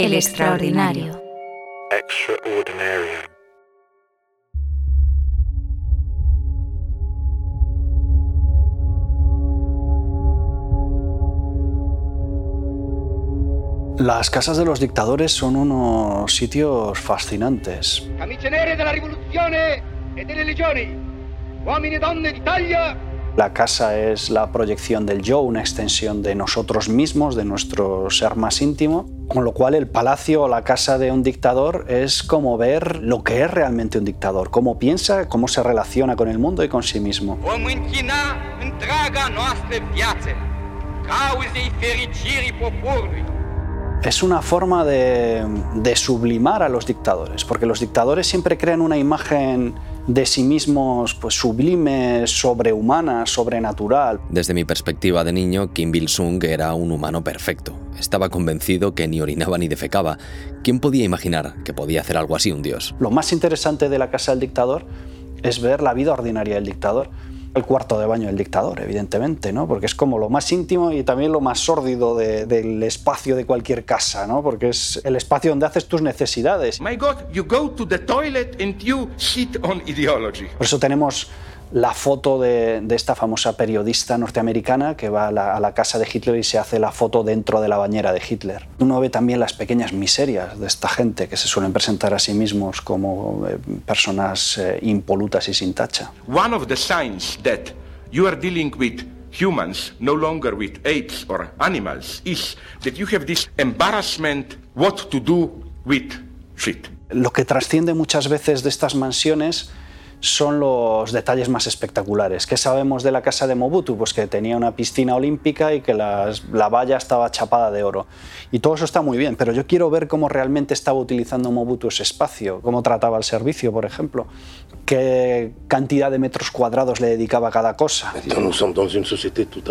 El extraordinario. Extraordinarium. Las casas de los dictadores son unos sitios fascinantes. E e donne d'Italia, La casa es la proyección del yo, una extensión de nosotros mismos, de nuestro ser más íntimo, con lo cual el palacio o la casa de un dictador es como ver lo que es realmente un dictador, cómo piensa, cómo se relaciona con el mundo y con sí mismo. Es una forma de, de sublimar a los dictadores, porque los dictadores siempre crean una imagen de sí mismos pues, sublime, sobrehumana, sobrenatural. Desde mi perspectiva de niño, Kim Il-sung era un humano perfecto. Estaba convencido que ni orinaba ni defecaba. ¿Quién podía imaginar que podía hacer algo así un dios? Lo más interesante de la casa del dictador es ver la vida ordinaria del dictador. El cuarto de baño del dictador, evidentemente, ¿no? porque es como lo más íntimo y también lo más sórdido de- del espacio de cualquier casa, ¿no? porque es el espacio donde haces tus necesidades. My God, you go to the toilet and you shit on ideology. Por eso tenemos la foto de, de esta famosa periodista norteamericana que va a la, a la casa de Hitler y se hace la foto dentro de la bañera de Hitler. Uno ve también las pequeñas miserias de esta gente que se suelen presentar a sí mismos como eh, personas eh, impolutas y sin tacha. One of the signs that you are dealing with humans, no longer with apes or animals, is that you have this embarrassment what to do with shit. Lo que trasciende muchas veces de estas mansiones son los detalles más espectaculares. ¿Qué sabemos de la casa de Mobutu? Pues que tenía una piscina olímpica y que la valla estaba chapada de oro. Y todo eso está muy bien, pero yo quiero ver cómo realmente estaba utilizando Mobutu ese espacio, cómo trataba el servicio, por ejemplo, qué cantidad de metros cuadrados le dedicaba a cada cosa. Maintenant, nous sommes dans une société tout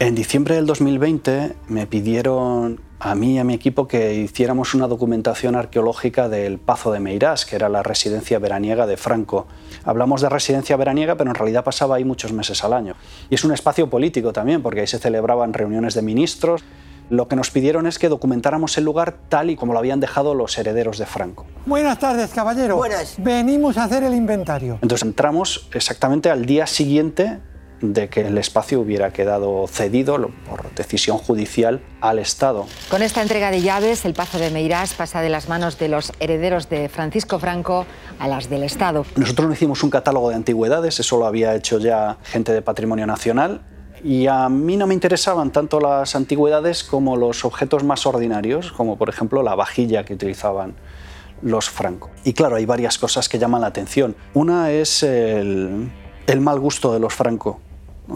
En diciembre del 2020 me pidieron a mí y a mi equipo que hiciéramos una documentación arqueológica del Pazo de Meirás, que era la residencia veraniega de Franco. Hablamos de residencia veraniega, pero en realidad pasaba ahí muchos meses al año. Y es un espacio político también, porque ahí se celebraban reuniones de ministros. Lo que nos pidieron es que documentáramos el lugar tal y como lo habían dejado los herederos de Franco. Buenas tardes, caballero. Buenas. Venimos a hacer el inventario. Entonces entramos exactamente al día siguiente de que el espacio hubiera quedado cedido por decisión judicial al Estado. Con esta entrega de llaves, el Pazo de Meirás pasa de las manos de los herederos de Francisco Franco a las del Estado. Nosotros no hicimos un catálogo de antigüedades, eso lo había hecho ya gente de Patrimonio Nacional. Y a mí no me interesaban tanto las antigüedades como los objetos más ordinarios, como por ejemplo la vajilla que utilizaban los Franco. Y claro, hay varias cosas que llaman la atención. Una es el, el mal gusto de los Franco,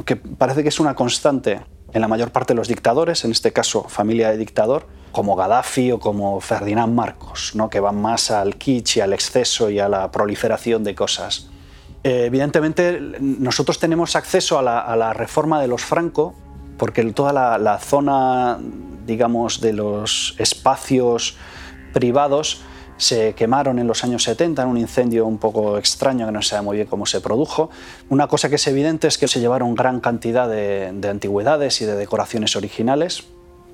que parece que es una constante en la mayor parte de los dictadores, en este caso familia de dictador, como Gaddafi o como Ferdinand Marcos, ¿no? que van más al kitsch y al exceso y a la proliferación de cosas. Eh, evidentemente, nosotros tenemos acceso a la, a la reforma de los Franco, porque toda la, la zona, digamos, de los espacios privados se quemaron en los años 70 en un incendio un poco extraño que no se sabe muy bien cómo se produjo. Una cosa que es evidente es que se llevaron gran cantidad de, de antigüedades y de decoraciones originales,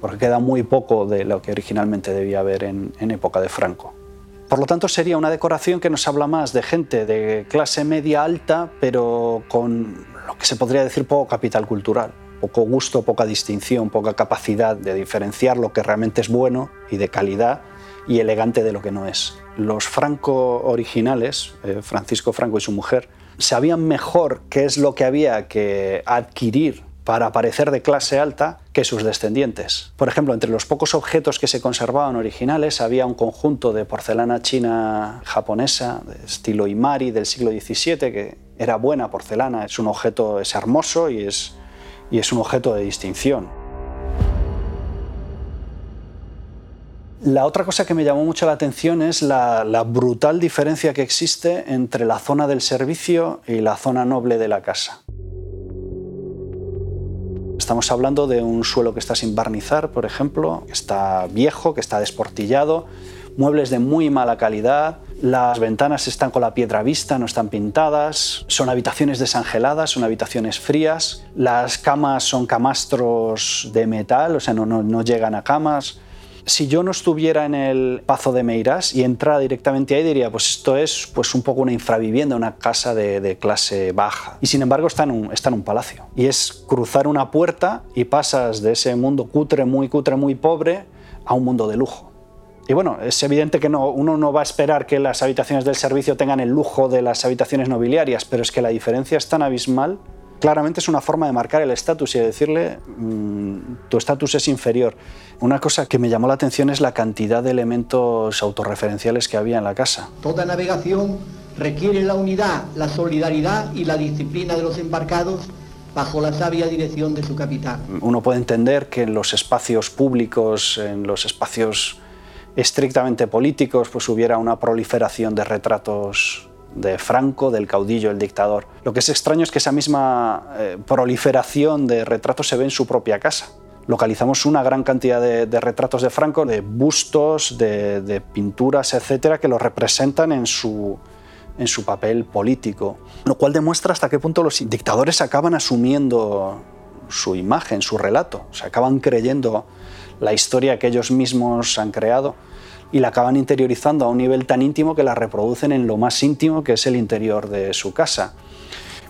porque queda muy poco de lo que originalmente debía haber en época de Franco. Por lo tanto, sería una decoración que nos habla más de gente de clase media alta, pero con lo que se podría decir poco capital cultural, poco gusto, poca distinción, poca capacidad de diferenciar lo que realmente es bueno y de calidad y elegante de lo que no es. Los Franco originales, eh, Francisco Franco y su mujer, sabían mejor qué es lo que había que adquirir para parecer de clase alta que sus descendientes. Por ejemplo, entre los pocos objetos que se conservaban originales había un conjunto de porcelana china japonesa de estilo Imari del siglo XVII que era buena porcelana, es un objeto, es hermoso y es, y es un objeto de distinción. La otra cosa que me llamó mucho la atención es la, brutal diferencia que existe entre la zona del servicio y la zona noble de la casa. Estamos hablando de un suelo que está sin barnizar, por ejemplo, que está viejo, que está desportillado, muebles de muy mala calidad, Las ventanas están con la piedra vista, no están pintadas. Son habitaciones desangeladas, son habitaciones frías. Las camas son camastros de metal, o sea, no llegan a camas si yo no estuviera en el Pazo de Meirás y entrara directamente ahí, diría, pues esto es pues un poco una infravivienda, una casa de, clase baja. Y sin embargo está en, un, está en un palacio. Y es cruzar una puerta y pasas de ese mundo cutre, muy cutre, muy pobre, a un mundo de lujo. Y bueno, es evidente que no, uno no va a esperar que las habitaciones del servicio tengan el lujo de las habitaciones nobiliarias, pero es que la diferencia es tan abismal claramente es una forma de marcar el estatus y de decirle mm, tu estatus es inferior. Una cosa que me llamó la atención es la cantidad de elementos autorreferenciales que había en la casa. Toda navegación requiere la unidad, la solidaridad y la disciplina de los embarcados bajo la sabia dirección de su capitán. Uno puede entender que en los espacios públicos, en los espacios estrictamente políticos, pues hubiera una proliferación de retratos de Franco, del caudillo, el dictador. Lo que es extraño es que esa misma eh, proliferación de retratos se ve en su propia casa. Localizamos una gran cantidad de, retratos de Franco, de bustos, de, pinturas, etcétera, que lo representan en su, en su papel político. Lo cual demuestra hasta qué punto los dictadores acaban asumiendo su imagen, su relato, se acaban creyendo la historia que ellos mismos han creado y la acaban interiorizando a un nivel tan íntimo que la reproducen en lo más íntimo que es el interior de su casa.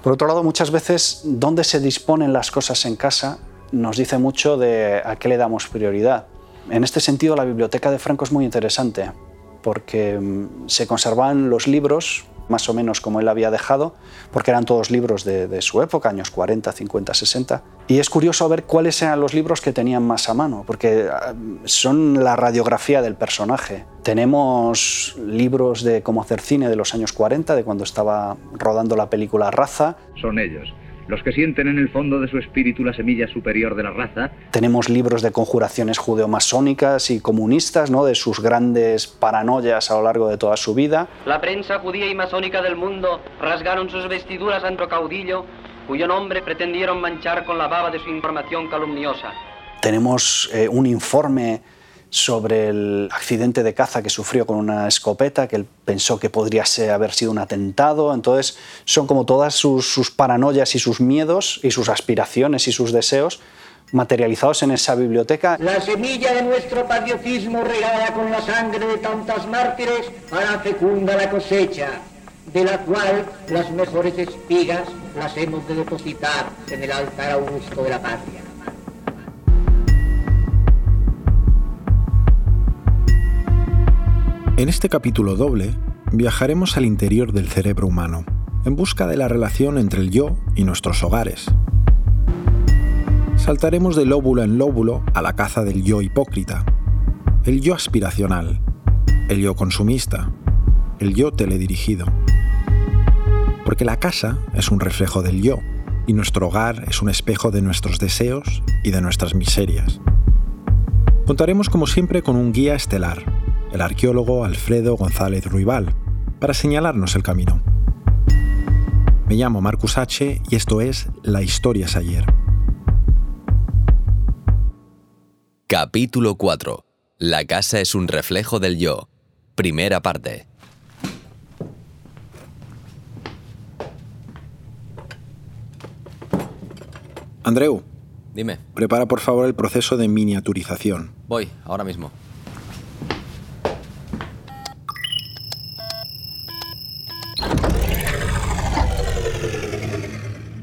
Por otro lado, muchas veces dónde se disponen las cosas en casa nos dice mucho de a qué le damos prioridad. En este sentido, la biblioteca de Franco es muy interesante porque mm, se conservan los libros más o menos como él había dejado, porque eran todos libros de, su época, años 40, 50, 60. Y es curioso ver cuáles eran los libros que tenían más a mano, porque ah, son la radiografía del personaje. Tenemos libros de cómo hacer cine de los años 40, de cuando estaba rodando la película Raza. Son ellos los que sienten en el fondo de su espíritu la semilla superior de la raza. Tenemos libros de conjuraciones judeomasónicas y comunistas, ¿no? de sus grandes paranoias a lo largo de toda su vida. La prensa judía y masónica del mundo rasgaron sus vestiduras ante caudillo, cuyo nombre pretendieron manchar con la baba de su información calumniosa. Tenemos eh, un informe sobre el accidente de caza que sufrió con una escopeta, que él pensó que podría ser, haber sido un atentado. Entonces, son como todas sus, paranoias y sus miedos y sus aspiraciones y sus deseos materializados en esa biblioteca. La semilla de nuestro patriotismo regada con la sangre de tantas mártires hará fecunda la cosecha, de la cual las mejores espigas las hemos de depositar en el altar augusto de la patria. En este capítulo doble viajaremos al interior del cerebro humano, en busca de la relación entre el yo y nuestros hogares. Saltaremos de lóbulo en lóbulo a la caza del yo hipócrita, el yo aspiracional, el yo consumista, el yo teledirigido. Porque la casa es un reflejo del yo y nuestro hogar es un espejo de nuestros deseos y de nuestras miserias. Contaremos como siempre con un guía estelar, el arqueólogo Alfredo González Ruibal, para señalarnos el camino. Me llamo Marcus H. y esto es La Historia es ayer. Capítulo 4. La casa es un reflejo del yo. Primera parte. Andreu. Dime. Prepara por favor el proceso de miniaturización. Voy, ahora mismo.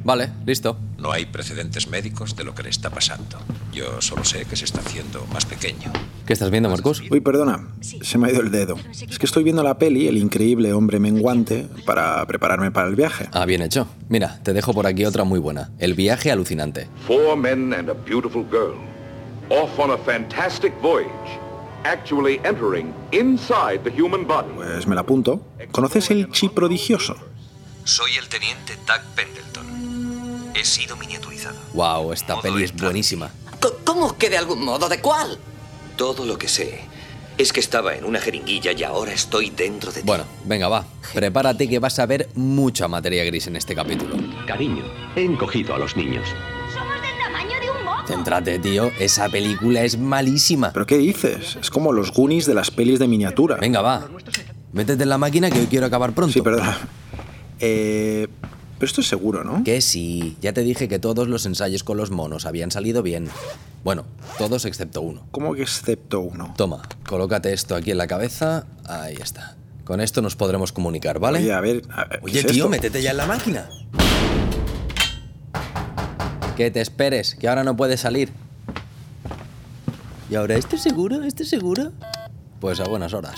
Vale, listo. No hay precedentes médicos de lo que le está pasando. Yo solo sé que se está haciendo más pequeño. ¿Qué estás viendo, Marcos? Uy, perdona, se me ha ido el dedo. Es que estoy viendo la peli El increíble hombre menguante para prepararme para el viaje. Ah, bien hecho. Mira, te dejo por aquí otra muy buena. El viaje alucinante. Four men and a beautiful girl. Off on a fantastic voyage. Actually entering inside the human body. Pues me la apunto. ¿Conoces el chi prodigioso? Soy el teniente Doug Pendleton. He sido miniaturizado. Wow, esta peli es buenísima. ¿Cómo que de algún modo? ¿De cuál? Todo lo que sé es que estaba en una jeringuilla y ahora estoy dentro de ti. Bueno, venga, va. Prepárate que vas a ver mucha materia gris en este capítulo. Cariño, he encogido a los niños. Somos del tamaño de un moco. Céntrate, tío. Esa película es malísima. ¿Pero qué dices? Es como los Goonies de las pelis de miniatura. Venga, va. Métete en la máquina que hoy quiero acabar pronto. Sí, perdona. Eh, pero esto es seguro, ¿no? Que sí. Ya te dije que todos los ensayos con los monos habían salido bien. Bueno, todos excepto uno. ¿Cómo que excepto uno? Toma, colócate esto aquí en la cabeza. Ahí está. Con esto nos podremos comunicar, ¿vale? Oye, a ver. a ver, ¿qué Oye, es tío, esto? métete ya en la máquina. Que te esperes, que ahora no puedes salir. ¿Y ahora esto es seguro? ¿Esto es seguro? Pues a buenas horas.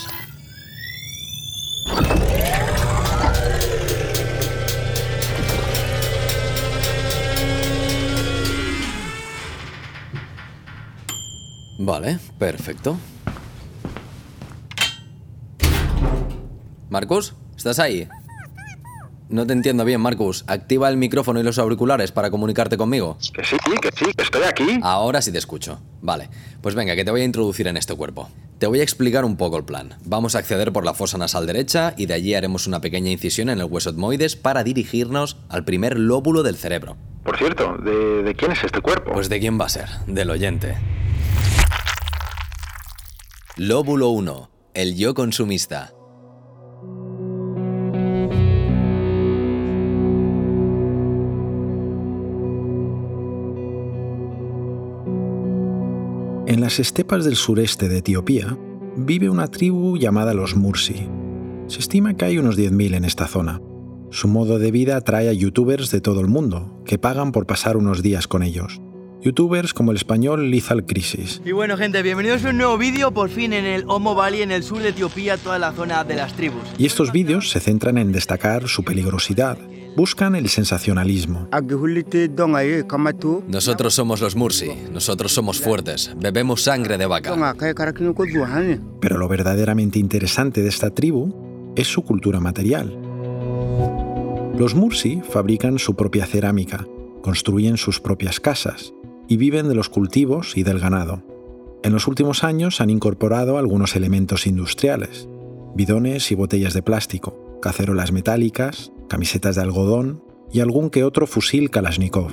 Vale, perfecto. Marcus, ¿estás ahí? No te entiendo bien, Marcus. Activa el micrófono y los auriculares para comunicarte conmigo. Que sí, que sí, que estoy aquí. Ahora sí te escucho. Vale, pues venga, que te voy a introducir en este cuerpo. Te voy a explicar un poco el plan. Vamos a acceder por la fosa nasal derecha y de allí haremos una pequeña incisión en el hueso etmoides para dirigirnos al primer lóbulo del cerebro. Por cierto, ¿de, de quién es este cuerpo? Pues de quién va a ser, del oyente. Lóbulo 1, el yo consumista. En las estepas del sureste de Etiopía vive una tribu llamada los Mursi. Se estima que hay unos 10.000 en esta zona. Su modo de vida atrae a youtubers de todo el mundo, que pagan por pasar unos días con ellos. Youtubers como el español Lizal Crisis. Y bueno gente, bienvenidos a un nuevo vídeo, por fin en el Omo Valley, en el sur de Etiopía, toda la zona de las tribus. Y estos vídeos se centran en destacar su peligrosidad. Buscan el sensacionalismo. Nosotros somos los Mursi, nosotros somos fuertes, bebemos sangre de vaca. Pero lo verdaderamente interesante de esta tribu es su cultura material. Los Mursi fabrican su propia cerámica, construyen sus propias casas y viven de los cultivos y del ganado. En los últimos años han incorporado algunos elementos industriales, bidones y botellas de plástico, cacerolas metálicas, camisetas de algodón y algún que otro fusil Kalashnikov.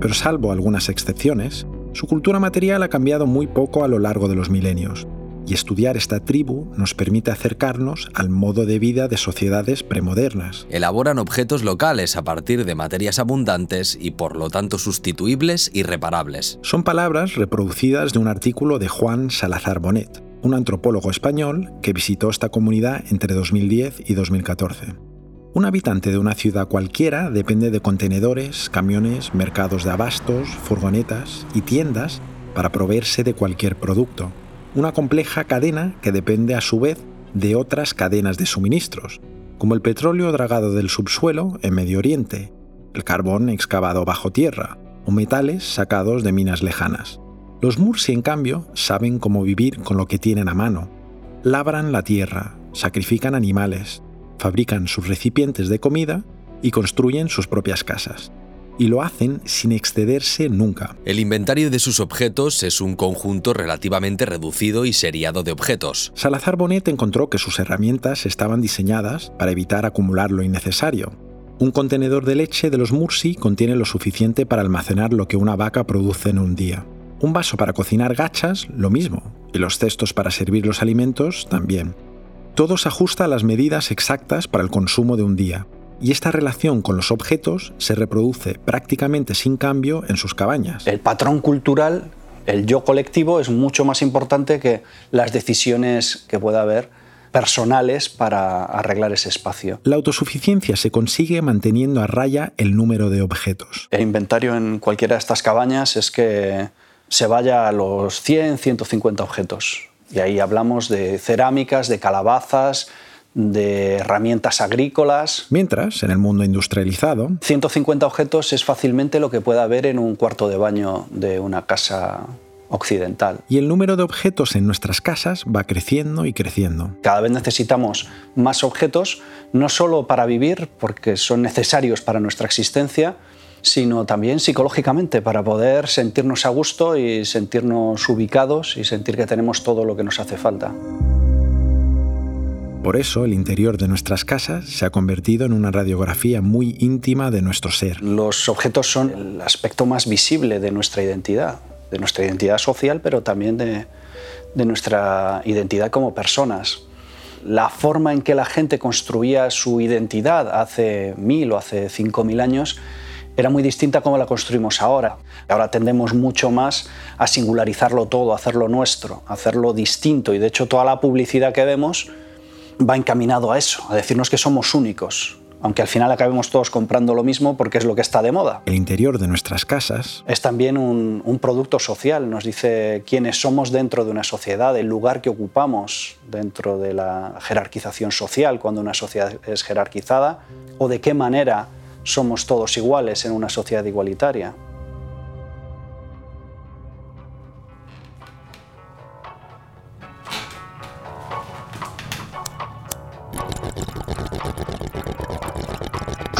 Pero salvo algunas excepciones, su cultura material ha cambiado muy poco a lo largo de los milenios, y estudiar esta tribu nos permite acercarnos al modo de vida de sociedades premodernas. Elaboran objetos locales a partir de materias abundantes y por lo tanto sustituibles y reparables. Son palabras reproducidas de un artículo de Juan Salazar Bonet, un antropólogo español que visitó esta comunidad entre 2010 y 2014. Un habitante de una ciudad cualquiera depende de contenedores, camiones, mercados de abastos, furgonetas y tiendas para proveerse de cualquier producto. Una compleja cadena que depende a su vez de otras cadenas de suministros, como el petróleo dragado del subsuelo en Medio Oriente, el carbón excavado bajo tierra o metales sacados de minas lejanas. Los Mursi, en cambio, saben cómo vivir con lo que tienen a mano. Labran la tierra, sacrifican animales, fabrican sus recipientes de comida y construyen sus propias casas. Y lo hacen sin excederse nunca. El inventario de sus objetos es un conjunto relativamente reducido y seriado de objetos. Salazar Bonet encontró que sus herramientas estaban diseñadas para evitar acumular lo innecesario. Un contenedor de leche de los Mursi contiene lo suficiente para almacenar lo que una vaca produce en un día. Un vaso para cocinar gachas, lo mismo, y los cestos para servir los alimentos también. Todo se ajusta a las medidas exactas para el consumo de un día, y esta relación con los objetos se reproduce prácticamente sin cambio en sus cabañas. El patrón cultural, el yo colectivo, es mucho más importante que las decisiones que pueda haber personales para arreglar ese espacio. La autosuficiencia se consigue manteniendo a raya el número de objetos. El inventario en cualquiera de estas cabañas es que se vaya a los 100, 150 objetos. Y ahí hablamos de cerámicas, de calabazas, de herramientas agrícolas. Mientras, en el mundo industrializado, 150 objetos es fácilmente lo que puede haber en un cuarto de baño de una casa occidental. Y el número de objetos en nuestras casas va creciendo y creciendo. Cada vez necesitamos más objetos, no solo para vivir, porque son necesarios para nuestra existencia, sino también psicológicamente, para poder sentirnos a gusto y sentirnos ubicados y sentir que tenemos todo lo que nos hace falta. Por eso el interior de nuestras casas se ha convertido en una radiografía muy íntima de nuestro ser. Los objetos son el aspecto más visible de nuestra identidad. de nuestra identidad social, pero también de, nuestra identidad como personas. La forma en que la gente construía su identidad hace mil o hace cinco mil años era muy distinta a como la construimos ahora. Ahora tendemos mucho más a singularizarlo todo, a hacerlo nuestro, a hacerlo distinto y de hecho toda la publicidad que vemos va encaminado a eso, a decirnos que somos únicos, aunque al final acabemos todos comprando lo mismo porque es lo que está de moda. El interior de nuestras casas es también un, un, producto social, nos dice quiénes somos dentro de una sociedad, el lugar que ocupamos dentro de la jerarquización social cuando una sociedad es jerarquizada, o de qué manera somos todos iguales en una sociedad igualitaria.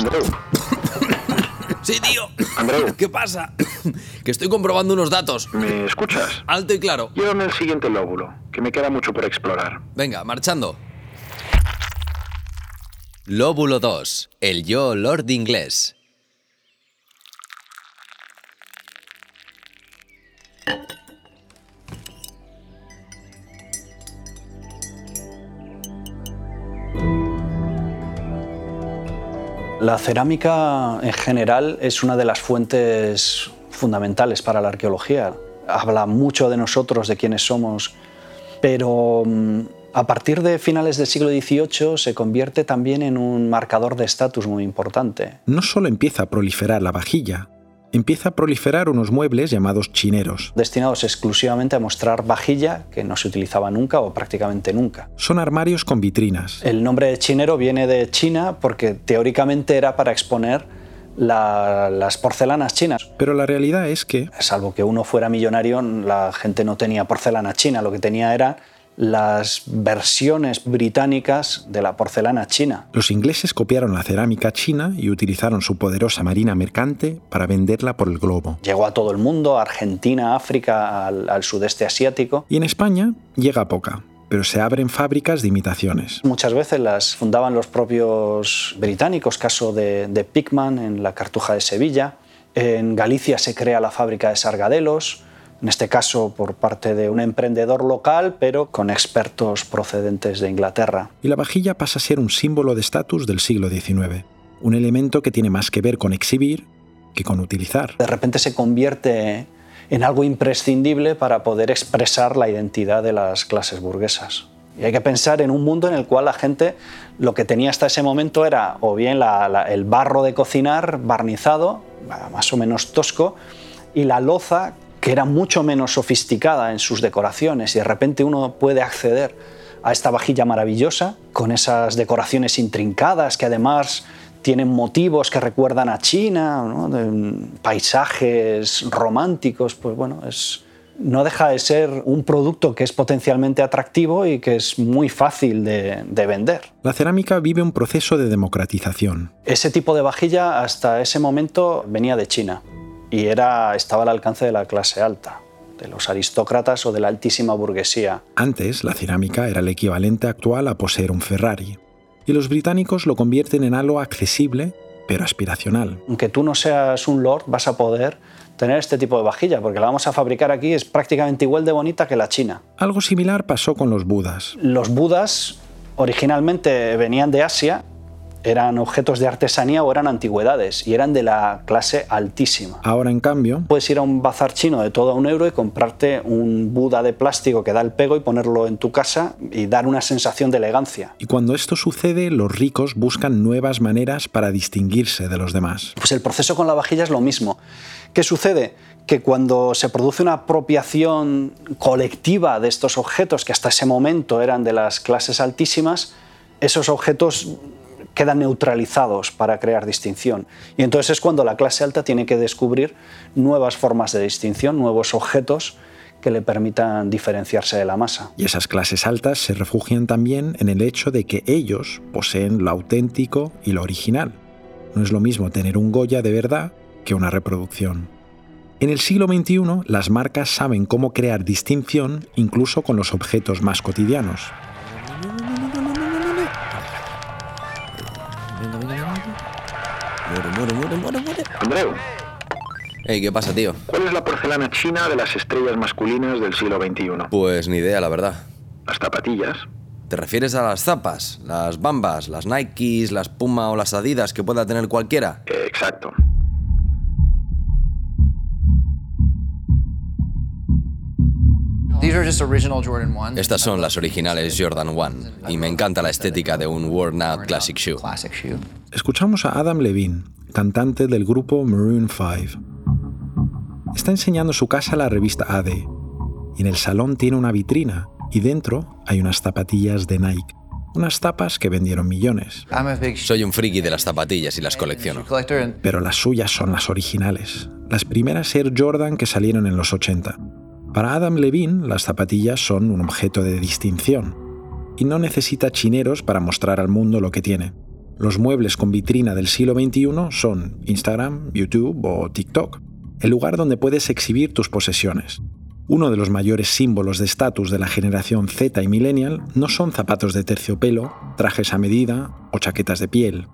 Andreu. Sí, tío. Andreu. ¿Qué pasa? Que estoy comprobando unos datos. ¿Me escuchas? Alto y claro. Llévame al siguiente lóbulo, que me queda mucho por explorar. Venga, marchando. Lóbulo 2. El yo Lord inglés. La cerámica en general es una de las fuentes fundamentales para la arqueología. Habla mucho de nosotros, de quiénes somos, pero mm, a partir de finales del siglo XVIII se convierte también en un marcador de estatus muy importante. No solo empieza a proliferar la vajilla, empieza a proliferar unos muebles llamados chineros. Destinados exclusivamente a mostrar vajilla que no se utilizaba nunca o prácticamente nunca. Son armarios con vitrinas. El nombre de chinero viene de China porque teóricamente era para exponer la, las porcelanas chinas. Pero la realidad es que... Salvo que uno fuera millonario, la gente no tenía porcelana china, lo que tenía era las versiones británicas de la porcelana china. Los ingleses copiaron la cerámica china y utilizaron su poderosa marina mercante para venderla por el globo. Llegó a todo el mundo, a Argentina, África, al, al sudeste asiático. Y en España llega poca, pero se abren fábricas de imitaciones. Muchas veces las fundaban los propios británicos, caso de, de Pickman en la Cartuja de Sevilla. En Galicia se crea la fábrica de Sargadelos, en este caso por parte de un emprendedor local, pero con expertos procedentes de Inglaterra. Y la vajilla pasa a ser un símbolo de estatus del siglo XIX, un elemento que tiene más que ver con exhibir que con utilizar. De repente se convierte en algo imprescindible para poder expresar la identidad de las clases burguesas. Y hay que pensar en un mundo en el cual la gente lo que tenía hasta ese momento era o bien la, la, el barro de cocinar barnizado, más o menos tosco, y la loza que era mucho menos sofisticada en sus decoraciones y de repente uno puede acceder a esta vajilla maravillosa con esas decoraciones intrincadas que además tienen motivos que recuerdan a China, ¿no? paisajes románticos, pues bueno, es, no deja de ser un producto que es potencialmente atractivo y que es muy fácil de, de, vender. La cerámica vive un proceso de democratización. Ese tipo de vajilla hasta ese momento venía de China y era, estaba al alcance de la clase alta, de los aristócratas o de la altísima burguesía. Antes, la cerámica era el equivalente actual a poseer un Ferrari, y los británicos lo convierten en algo accesible, pero aspiracional. Aunque tú no seas un lord, vas a poder tener este tipo de vajilla, porque la vamos a fabricar aquí, es prácticamente igual de bonita que la china. Algo similar pasó con los budas. Los budas originalmente venían de Asia eran objetos de artesanía o eran antigüedades y eran de la clase altísima. Ahora, en cambio, puedes ir a un bazar chino de todo a un euro y comprarte un Buda de plástico que da el pego y ponerlo en tu casa y dar una sensación de elegancia. Y cuando esto sucede, los ricos buscan nuevas maneras para distinguirse de los demás. Pues el proceso con la vajilla es lo mismo. ¿Qué sucede? que cuando se produce una apropiación colectiva de estos objetos que hasta ese momento eran de las clases altísimas, esos objetos quedan neutralizados para crear distinción. Y entonces es cuando la clase alta tiene que descubrir nuevas formas de distinción, nuevos objetos que le permitan diferenciarse de la masa. Y esas clases altas se refugian también en el hecho de que ellos poseen lo auténtico y lo original. No es lo mismo tener un Goya de verdad que una reproducción. En el siglo XXI, las marcas saben cómo crear distinción incluso con los objetos más cotidianos. Andreu. Hey, ¿qué pasa, tío? ¿Cuál es la porcelana china de las estrellas masculinas del siglo XXI? Pues ni idea, la verdad. Las zapatillas. ¿Te refieres a las zapas, las bambas, las Nikes, las Puma o las Adidas que pueda tener cualquiera? Eh, exacto. Estas son las originales Jordan 1 y me encanta la estética de un worn out classic shoe. Escuchamos a Adam Levine, cantante del grupo Maroon 5. Está enseñando su casa a la revista AD y en el salón tiene una vitrina y dentro hay unas zapatillas de Nike. Unas tapas que vendieron millones. Soy un friki de las zapatillas y las colecciono. Pero las suyas son las originales, las primeras Air Jordan que salieron en los 80. Para Adam Levine, las zapatillas son un objeto de distinción y no necesita chineros para mostrar al mundo lo que tiene. Los muebles con vitrina del siglo XXI son Instagram, YouTube o TikTok, el lugar donde puedes exhibir tus posesiones. Uno de los mayores símbolos de estatus de la generación Z y millennial no son zapatos de terciopelo, trajes a medida o chaquetas de piel.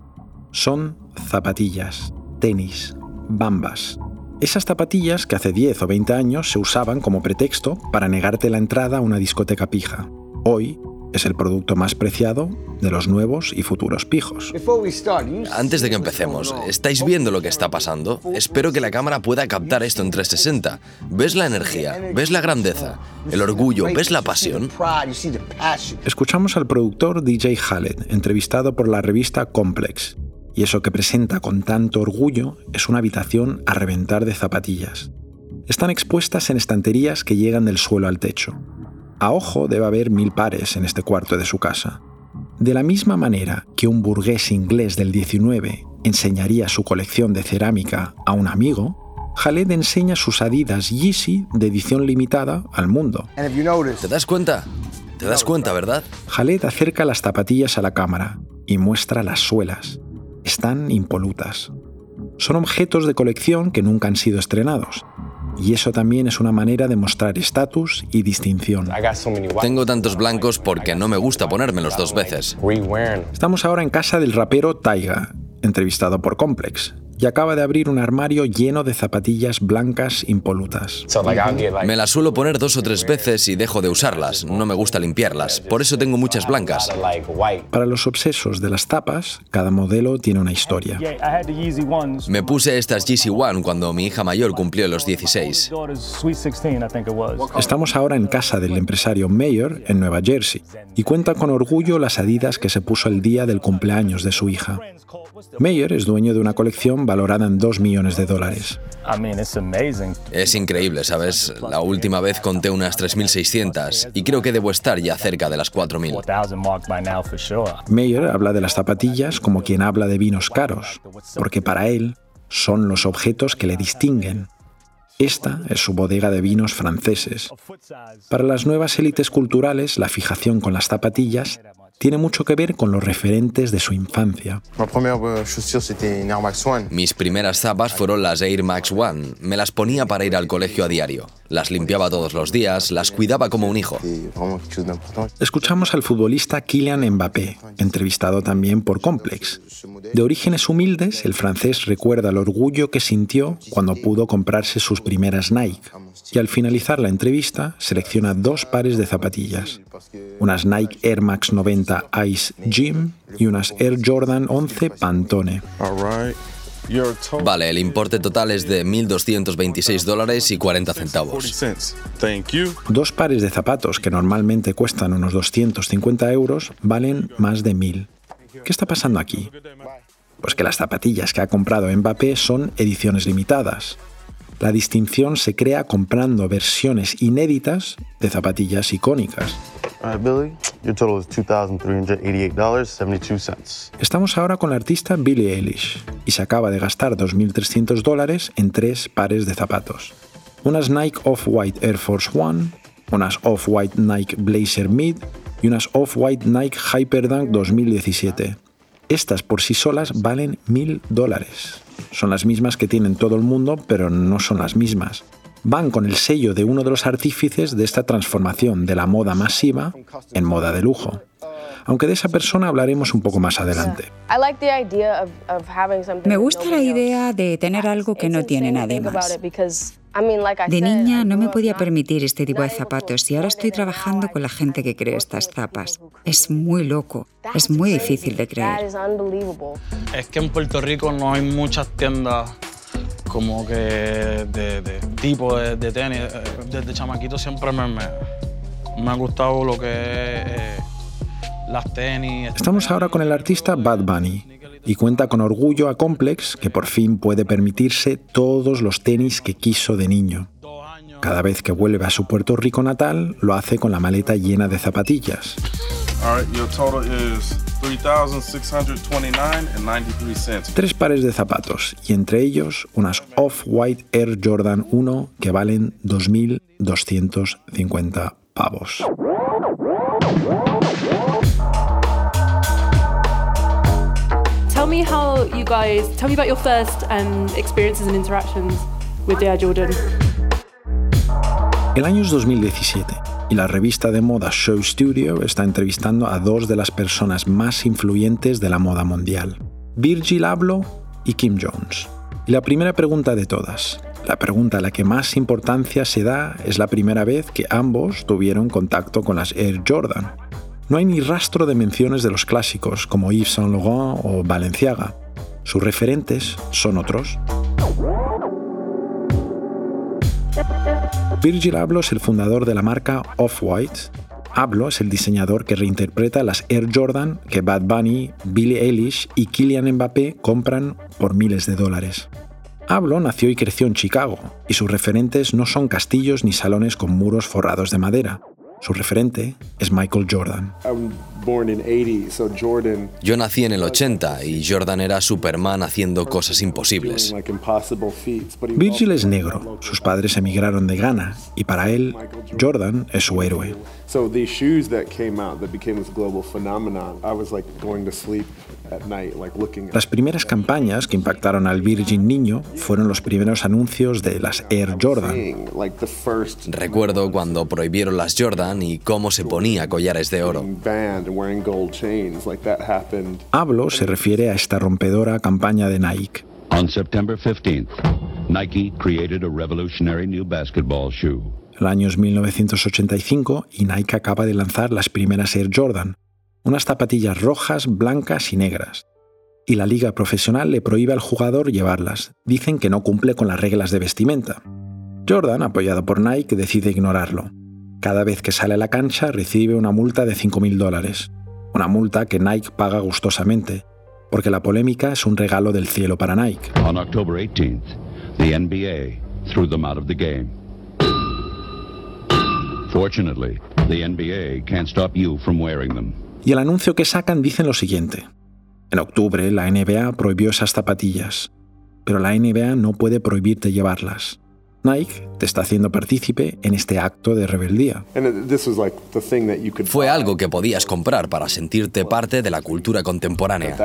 Son zapatillas, tenis, bambas, esas zapatillas que hace 10 o 20 años se usaban como pretexto para negarte la entrada a una discoteca pija. Hoy es el producto más preciado de los nuevos y futuros pijos. Antes de que empecemos, ¿estáis viendo lo que está pasando? Espero que la cámara pueda captar esto en 360. ¿Ves la energía? ¿Ves la grandeza? ¿El orgullo? ¿Ves la pasión? Escuchamos al productor DJ Khaled, entrevistado por la revista Complex y eso que presenta con tanto orgullo es una habitación a reventar de zapatillas. Están expuestas en estanterías que llegan del suelo al techo. A ojo debe haber mil pares en este cuarto de su casa. De la misma manera que un burgués inglés del 19 enseñaría su colección de cerámica a un amigo, Khaled enseña sus Adidas Yeezy de edición limitada al mundo. ¿Te das cuenta? ¿Te das cuenta, verdad? Khaled acerca las zapatillas a la cámara y muestra las suelas están impolutas. Son objetos de colección que nunca han sido estrenados. Y eso también es una manera de mostrar estatus y distinción. Tengo tantos blancos porque no me gusta ponérmelos dos veces. Estamos ahora en casa del rapero Taiga, entrevistado por Complex, y acaba de abrir un armario lleno de zapatillas blancas impolutas. Me las suelo poner dos o tres veces y dejo de usarlas. No me gusta limpiarlas. Por eso tengo muchas blancas. Para los obsesos de las tapas, cada modelo tiene una historia. Me puse estas GC One cuando mi hija mayor cumplió los 16. Estamos ahora en casa del empresario Mayer en Nueva Jersey y cuenta con orgullo las adidas que se puso el día del cumpleaños de su hija. Mayer es dueño de una colección valorada en 2 millones de dólares. Es increíble, ¿sabes? La última vez conté unas 3.600 y creo que debo estar ya cerca de las 4.000. Mayer habla de las zapatillas como quien habla de vinos caros, porque para él son los objetos que le distinguen. Esta es su bodega de vinos franceses. Para las nuevas élites culturales, la fijación con las zapatillas tiene mucho que ver con los referentes de su infancia. Mis primeras zapas fueron las Air Max One. Me las ponía para ir al colegio a diario. Las limpiaba todos los días, las cuidaba como un hijo. Escuchamos al futbolista Kylian Mbappé, entrevistado también por Complex. De orígenes humildes, el francés recuerda el orgullo que sintió cuando pudo comprarse sus primeras Nike y al finalizar la entrevista selecciona dos pares de zapatillas, unas Nike Air Max 90 Ice Gym y unas Air Jordan 11 Pantone. Vale, el importe total es de 1.226 dólares y 40 centavos. Dos pares de zapatos que normalmente cuestan unos 250 euros valen más de 1.000. ¿Qué está pasando aquí? Pues que las zapatillas que ha comprado Mbappé son ediciones limitadas. La distinción se crea comprando versiones inéditas de zapatillas icónicas. Estamos ahora con la artista Billie Eilish y se acaba de gastar 2.300 dólares en tres pares de zapatos. Unas Nike Off-White Air Force One, unas Off-White Nike Blazer Mid y unas Off-White Nike Hyperdunk 2017. Estas por sí solas valen 1.000 dólares. Son las mismas que tienen todo el mundo, pero no son las mismas. Van con el sello de uno de los artífices de esta transformación de la moda masiva en moda de lujo. Aunque de esa persona hablaremos un poco más adelante. Me gusta la idea de tener algo que no tiene nadie más. De niña no me podía permitir este tipo de zapatos y ahora estoy trabajando con la gente que cree estas zapas. Es muy loco, es muy difícil de creer. Es que en Puerto Rico no hay muchas tiendas como que de, tipo de, tenis. Eh, desde chamaquito siempre me, me, ha gustado lo que es eh, las tenis. Estamos ahora con el artista Bad Bunny y cuenta con orgullo a Complex que por fin puede permitirse todos los tenis que quiso de niño. Cada vez que vuelve a su Puerto Rico natal, lo hace con la maleta llena de zapatillas. Tres pares de zapatos y entre ellos unas Off-White Air Jordan 1 que valen 2.250 pavos. Me how you guys, tell me about your first um, experiences and interactions with Jordan. El año es 2017 y la revista de moda Show Studio está entrevistando a dos de las personas más influyentes de la moda mundial, Virgil Abloh y Kim Jones. Y la primera pregunta de todas, la pregunta a la que más importancia se da es la primera vez que ambos tuvieron contacto con las Air Jordan. No hay ni rastro de menciones de los clásicos como Yves Saint Laurent o Balenciaga. Sus referentes son otros. Virgil Abloh es el fundador de la marca Off-White. Abloh es el diseñador que reinterpreta las Air Jordan que Bad Bunny, Billie Eilish y Kylian Mbappé compran por miles de dólares. Abloh nació y creció en Chicago, y sus referentes no son castillos ni salones con muros forrados de madera. Su referente es Michael Jordan. Yo nací en el 80 y Jordan era Superman haciendo cosas imposibles. Virgil es negro, sus padres emigraron de Ghana y para él Jordan es su héroe. Las primeras campañas que impactaron al Virgin niño fueron los primeros anuncios de las Air Jordan. Recuerdo cuando prohibieron las Jordan y cómo se ponía collares de oro. Hablo se refiere a esta rompedora campaña de Nike. On September 15th, Nike created a revolutionary new basketball shoe. El año es 1985 y Nike acaba de lanzar las primeras Air Jordan, unas zapatillas rojas, blancas y negras. Y la liga profesional le prohíbe al jugador llevarlas. Dicen que no cumple con las reglas de vestimenta. Jordan, apoyado por Nike, decide ignorarlo. Cada vez que sale a la cancha recibe una multa de 5.000 dólares. Una multa que Nike paga gustosamente, porque la polémica es un regalo del cielo para Nike. On October 18th, the NBA threw them out of the game. Fortunately, the NBA can't stop you from wearing them. Y el anuncio que sacan dice lo siguiente. En octubre la NBA prohibió esas zapatillas, pero la NBA no puede prohibirte llevarlas. Nike te está haciendo partícipe en este acto de rebeldía. Fue algo que podías comprar para sentirte parte de la cultura contemporánea.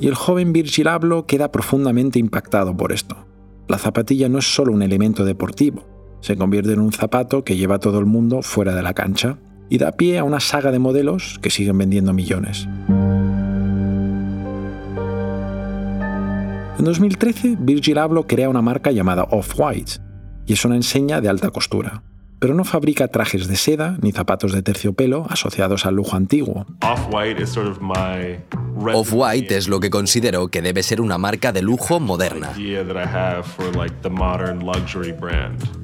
Y el joven Virgil Abloh queda profundamente impactado por esto. La zapatilla no es solo un elemento deportivo, se convierte en un zapato que lleva a todo el mundo fuera de la cancha y da pie a una saga de modelos que siguen vendiendo millones. En 2013, Virgil Abloh crea una marca llamada Off-White, y es una enseña de alta costura pero no fabrica trajes de seda ni zapatos de terciopelo asociados al lujo antiguo. Off-White es lo que considero que debe ser una marca de lujo moderna.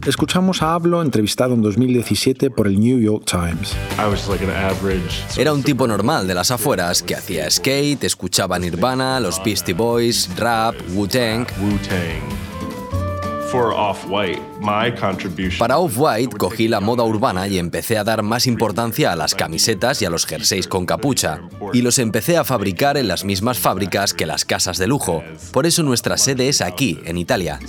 Escuchamos a Ablo entrevistado en 2017 por el New York Times. Era un tipo normal de las afueras que hacía skate, escuchaba Nirvana, los Beastie Boys, rap, Wu-Tang. Para Off-White cogí la moda urbana y empecé a dar más importancia a las camisetas y a los jerseys con capucha, y los empecé a fabricar en las mismas fábricas que las casas de lujo. Por eso nuestra sede es aquí, en Italia.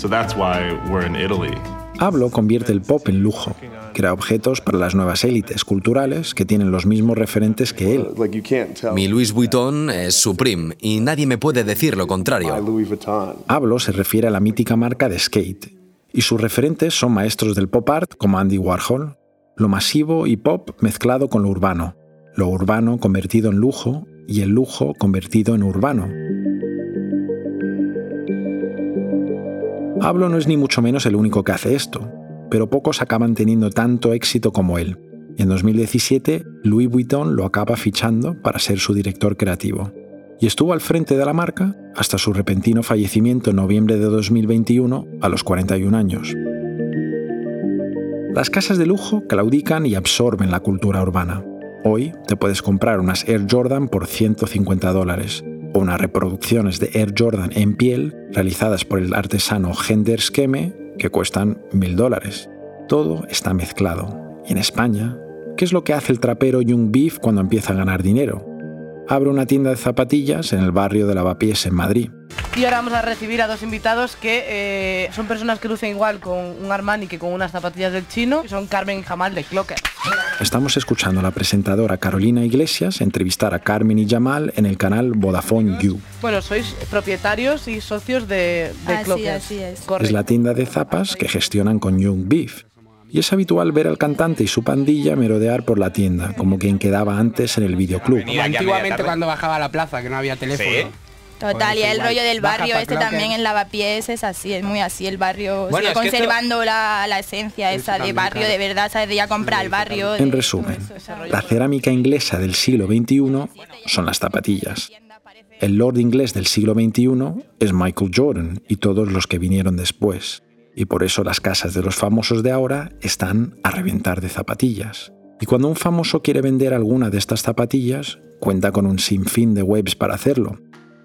Hablo convierte el pop en lujo, crea objetos para las nuevas élites culturales que tienen los mismos referentes que él. Mi Louis Vuitton es Supreme y nadie me puede decir lo contrario. Hablo se refiere a la mítica marca de skate, y sus referentes son maestros del pop art como Andy Warhol, lo masivo y pop mezclado con lo urbano, lo urbano convertido en lujo y el lujo convertido en urbano. Pablo no es ni mucho menos el único que hace esto, pero pocos acaban teniendo tanto éxito como él. En 2017, Louis Vuitton lo acaba fichando para ser su director creativo. Y estuvo al frente de la marca hasta su repentino fallecimiento en noviembre de 2021 a los 41 años. Las casas de lujo claudican y absorben la cultura urbana. Hoy te puedes comprar unas Air Jordan por 150 dólares o unas reproducciones de Air Jordan en piel realizadas por el artesano Gender Skeme que cuestan 1000 dólares. Todo está mezclado. Y en España, ¿qué es lo que hace el trapero Young Beef cuando empieza a ganar dinero? Abre una tienda de zapatillas en el barrio de Lavapiés en Madrid. Y ahora vamos a recibir a dos invitados que eh, son personas que lucen igual con un Armani que con unas zapatillas del chino. Son Carmen y Jamal de Clocker. Estamos escuchando a la presentadora Carolina Iglesias entrevistar a Carmen y Jamal en el canal Vodafone You. Bueno, sois propietarios y socios de, de Así, Clocker. así es. Es la tienda de zapas que gestionan con Young Beef. Y es habitual ver al cantante y su pandilla merodear por la tienda, como quien quedaba antes en el videoclub. Antiguamente cuando bajaba a la plaza, que no había teléfono. Total, y el rollo del barrio este también en Lavapiés es así, es muy así, el barrio Bueno, sigue es que esto- conservando la, la esencia esa de barrio claro. de verdad, ¿sabes? De ir a comprar al barrio. de- En resumen, la cerámica inglesa del siglo XXI son las zapatillas. El lord inglés del siglo XXI es Michael Jordan y todos los que vinieron después. Y por eso las casas de los famosos de ahora están a reventar de zapatillas. Y cuando un famoso quiere vender alguna de estas zapatillas, cuenta con un sinfín de webs para hacerlo.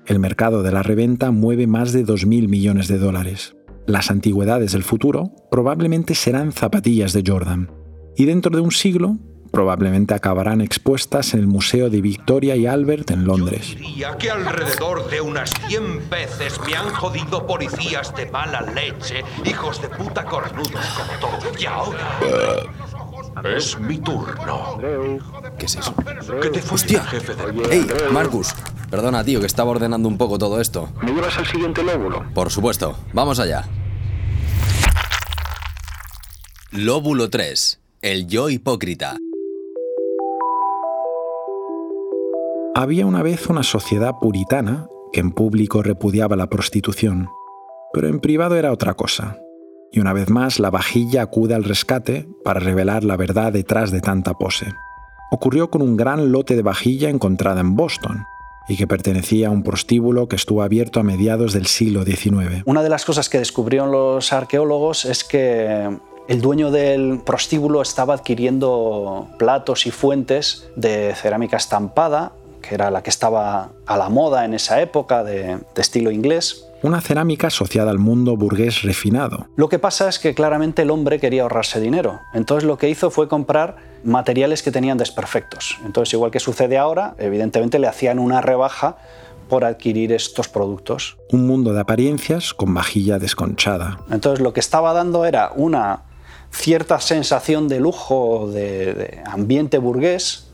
El mercado de la reventa mueve más de 2.000 millones de dólares. Las antigüedades del futuro probablemente serán zapatillas de Jordan. Y dentro de un siglo, probablemente acabarán expuestas en el Museo de Victoria y Albert en Londres. Diría que alrededor de unas 100 veces me han jodido policías de mala leche, hijos de puta cornudos como todos. Y ahora es mi turno. ¿Qué es eso? Que te fuiste jefe del ¡Ey, Marcus! Perdona, tío, que estaba ordenando un poco todo esto. ¿Me llevas al siguiente lóbulo? Por supuesto. Vamos allá. Lóbulo 3. El yo hipócrita. Había una vez una sociedad puritana que en público repudiaba la prostitución, pero en privado era otra cosa. Y una vez más la vajilla acude al rescate para revelar la verdad detrás de tanta pose. Ocurrió con un gran lote de vajilla encontrada en Boston y que pertenecía a un prostíbulo que estuvo abierto a mediados del siglo XIX. Una de las cosas que descubrieron los arqueólogos es que el dueño del prostíbulo estaba adquiriendo platos y fuentes de cerámica estampada, que era la que estaba a la moda en esa época, de, estilo inglés. Una cerámica asociada al mundo burgués refinado. Lo que pasa es que claramente el hombre quería ahorrarse dinero. Entonces lo que hizo fue comprar materiales que tenían desperfectos. Entonces, igual que sucede ahora, evidentemente le hacían una rebaja por adquirir estos productos. Un mundo de apariencias con vajilla desconchada. Entonces lo que estaba dando era una cierta sensación de lujo, de, de ambiente burgués,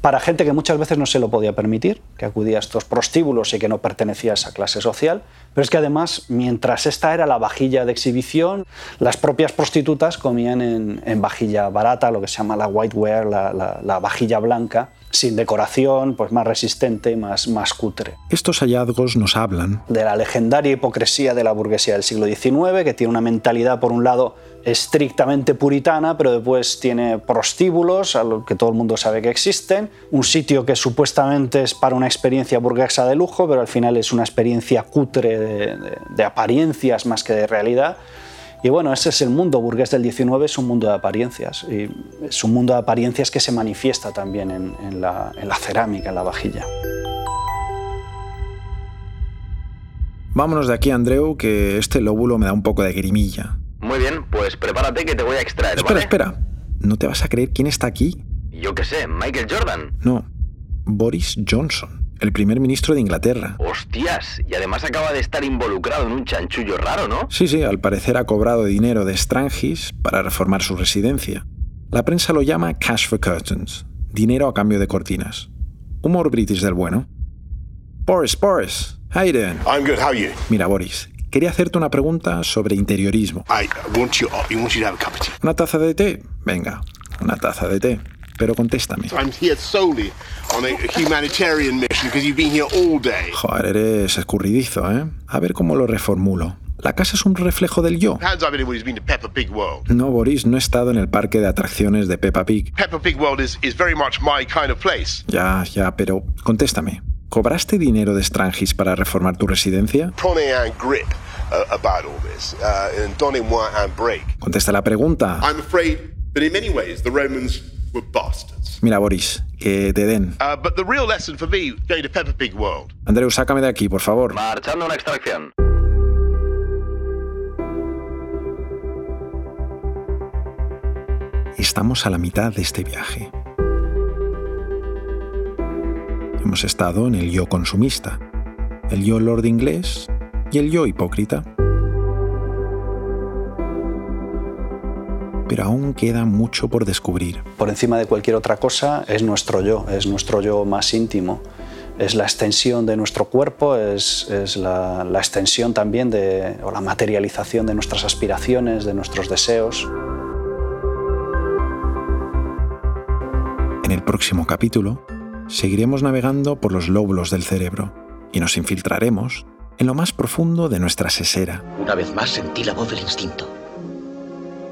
para gente que muchas veces no se lo podía permitir, que acudía a estos prostíbulos y que no pertenecía a esa clase social. Pero es que además, mientras esta era la vajilla de exhibición, las propias prostitutas comían en, en vajilla barata, lo que se llama la whiteware, la, la- la vajilla blanca, sin decoración, pues más resistente y más, más cutre Estos hallazgos nos hablan de la legendaria hipocresía de la burguesía del siglo XIX, que tiene una mentalidad, por un lado, estrictamente puritana, pero después tiene prostíbulos, a lo que todo el mundo sabe que existen, un sitio que supuestamente es para una experiencia burguesa de lujo, pero al final es una experiencia cutre de, apariencias más que de realidad. Y bueno, ese es el mundo burgués del XIX, es un mundo de apariencias. Y es un mundo de apariencias que se manifiesta también en- en la- en la cerámica, en la vajilla. Vámonos de aquí, Andreu, que este lóbulo me da un poco de grimilla. Muy bien, pues prepárate que te voy a extraer, Espera, ¿vale? espera. ¿No te vas a creer quién está aquí? Yo qué sé, Michael Jordan. No. Boris Johnson, el primer ministro de Inglaterra. Hostias, y además acaba de estar involucrado en un chanchullo raro, ¿no? Sí, sí, al parecer ha cobrado dinero de Strangis para reformar su residencia. La prensa lo llama cash for curtains, dinero a cambio de cortinas. Humor british del bueno. Boris, Boris, how you doing? I'm good. How are you? Mira, Boris, quería hacerte una pregunta sobre interiorismo. ¿Una taza de té? Venga, una taza de té. pero contéstame. Joder, eres escurridizo, ¿eh? A ver cómo lo reformulo. La casa es un reflejo del yo. No, Boris, no he estado en el parque de atracciones de Peppa Pig. Peppa Pig World is, is very much my kind of place. Ya, ya, pero contéstame. ¿Cobraste dinero de Strangis para reformar tu residencia? Uh, uh. Contesta la pregunta. I'm afraid that in many ways the Romans were bastards. Mira, Boris, que te den. Uh, but the real lesson for me going to Peppa Pig World. Andreu, sácame de aquí, por favor. Marchando extracción. Estamos a la mitad de este viaje. Hemos estado en el yo consumista, el yo lord inglés y el yo hipócrita. Pero aún queda mucho por descubrir. Por encima de cualquier otra cosa es nuestro yo, es nuestro yo más íntimo. Es la extensión de nuestro cuerpo, es, es la, la extensión también de, o la materialización de nuestras aspiraciones, de nuestros deseos. En el próximo capítulo seguiremos navegando por los lóbulos del cerebro y nos infiltraremos en lo más profundo de nuestra sesera. Una vez más sentí la voz del instinto.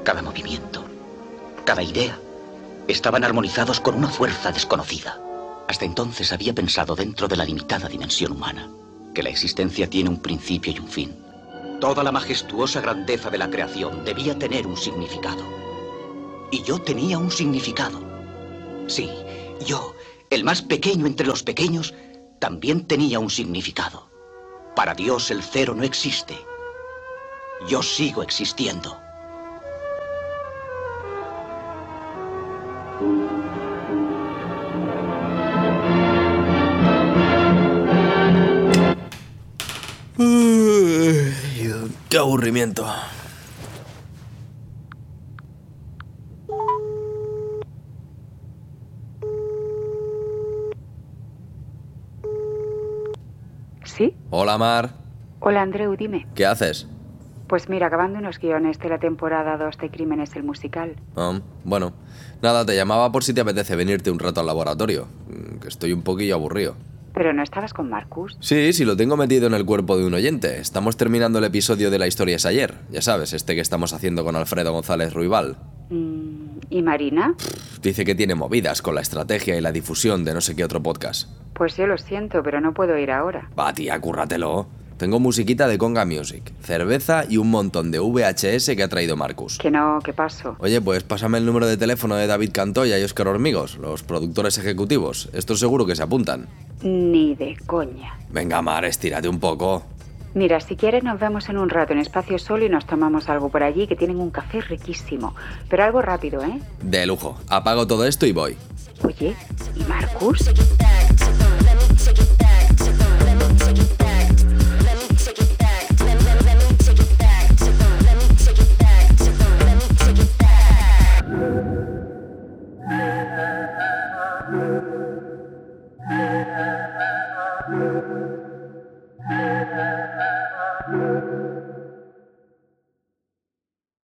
Cada movimiento, cada idea, estaban armonizados con una fuerza desconocida. Hasta entonces había pensado dentro de la limitada dimensión humana, que la existencia tiene un principio y un fin. Toda la majestuosa grandeza de la creación debía tener un significado. Y yo tenía un significado. Sí, yo, el más pequeño entre los pequeños, también tenía un significado. Para Dios el cero no existe. Yo sigo existiendo. Qué aburrimiento. ¿Sí? Hola, Mar. Hola, Andreu, dime. ¿Qué haces? Pues mira, acabando unos guiones de la temporada 2 de Crímenes el musical. Ah, bueno, nada, te llamaba por si te apetece venirte un rato al laboratorio, mm, que estoy un poquillo aburrido. Pero no estabas con Marcus. Sí, sí, lo tengo metido en el cuerpo de un oyente. Estamos terminando el episodio de La historia es ayer. Ya sabes, este que estamos haciendo con Alfredo González Ruibal. Mm, ¿Y Marina? Dice que tiene movidas con la estrategia y la difusión de no sé qué otro podcast. Pues yo lo siento, pero no puedo ir ahora. Va, tía, cúrratelo. Tengo musiquita de Conga Music, cerveza y un montón de VHS que ha traído Marcus. Que no, ¿qué paso? Oye, pues pásame el número de teléfono de David Cantoya y Óscar Hormigos, los productores ejecutivos. Estos seguro que se apuntan. Ni de coña. Venga, Mar, estírate un poco. Mira, si quieres nos vemos en un rato en espacio solo y nos tomamos algo por allí que tienen un café riquísimo. Pero algo rápido, ¿eh? De lujo. Apago todo esto y voy. Oye, ¿y Marcus?